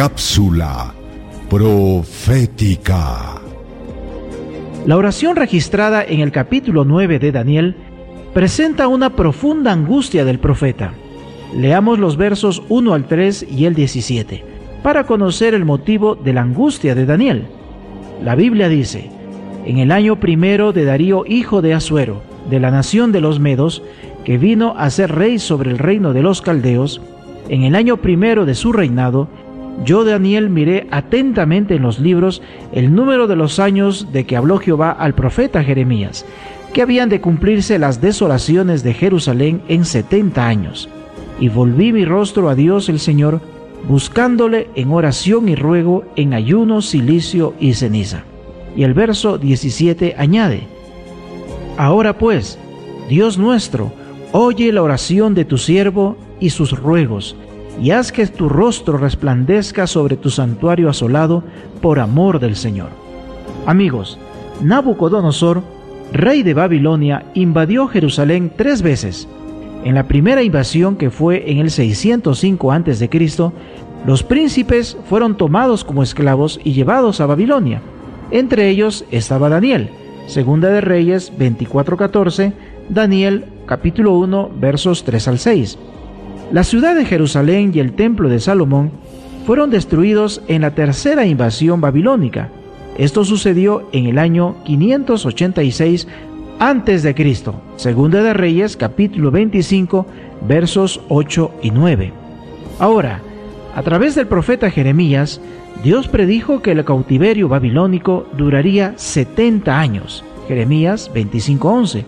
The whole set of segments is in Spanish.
Cápsula profética. La oración registrada en el capítulo 9 de Daniel presenta una profunda angustia del profeta. Leamos los versos 1 al 3 y el 17 para conocer el motivo de la angustia de Daniel. La Biblia dice, en el año primero de Darío, hijo de Asuero, de la nación de los Medos, que vino a ser rey sobre el reino de los Caldeos, en el año primero de su reinado, yo Daniel miré atentamente en los libros el número de los años de que habló Jehová al profeta Jeremías, que habían de cumplirse las desolaciones de Jerusalén en setenta años. Y volví mi rostro a Dios el Señor, buscándole en oración y ruego, en ayuno, silicio y ceniza. Y el verso 17 añade, Ahora pues, Dios nuestro, oye la oración de tu siervo y sus ruegos, y haz que tu rostro resplandezca sobre tu santuario asolado por amor del Señor. Amigos, Nabucodonosor, rey de Babilonia, invadió Jerusalén tres veces. En la primera invasión, que fue en el 605 a.C., los príncipes fueron tomados como esclavos y llevados a Babilonia. Entre ellos estaba Daniel, Segunda de Reyes 24:14, Daniel capítulo 1 versos 3 al 6. La ciudad de Jerusalén y el templo de Salomón fueron destruidos en la tercera invasión babilónica. Esto sucedió en el año 586 antes de Cristo. Segunda de Reyes, capítulo 25, versos 8 y 9. Ahora, a través del profeta Jeremías, Dios predijo que el cautiverio babilónico duraría 70 años. Jeremías 25:11.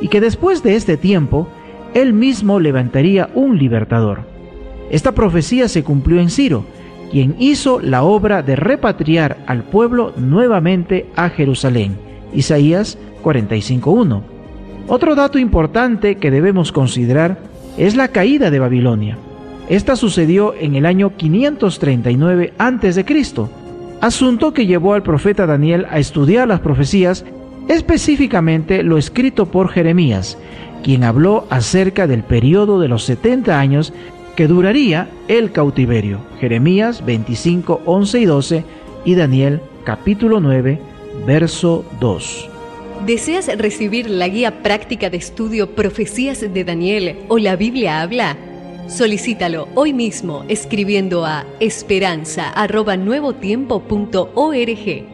Y que después de este tiempo, él mismo levantaría un libertador. Esta profecía se cumplió en Ciro, quien hizo la obra de repatriar al pueblo nuevamente a Jerusalén. Isaías 45.1. Otro dato importante que debemos considerar es la caída de Babilonia. Esta sucedió en el año 539 a.C., asunto que llevó al profeta Daniel a estudiar las profecías, específicamente lo escrito por Jeremías, quien habló acerca del periodo de los 70 años que duraría el cautiverio. Jeremías 25, 11 y 12 y Daniel capítulo 9, verso 2. ¿Deseas recibir la guía práctica de estudio Profecías de Daniel o la Biblia habla? Solicítalo hoy mismo escribiendo a esperanza.nuevotiempo.org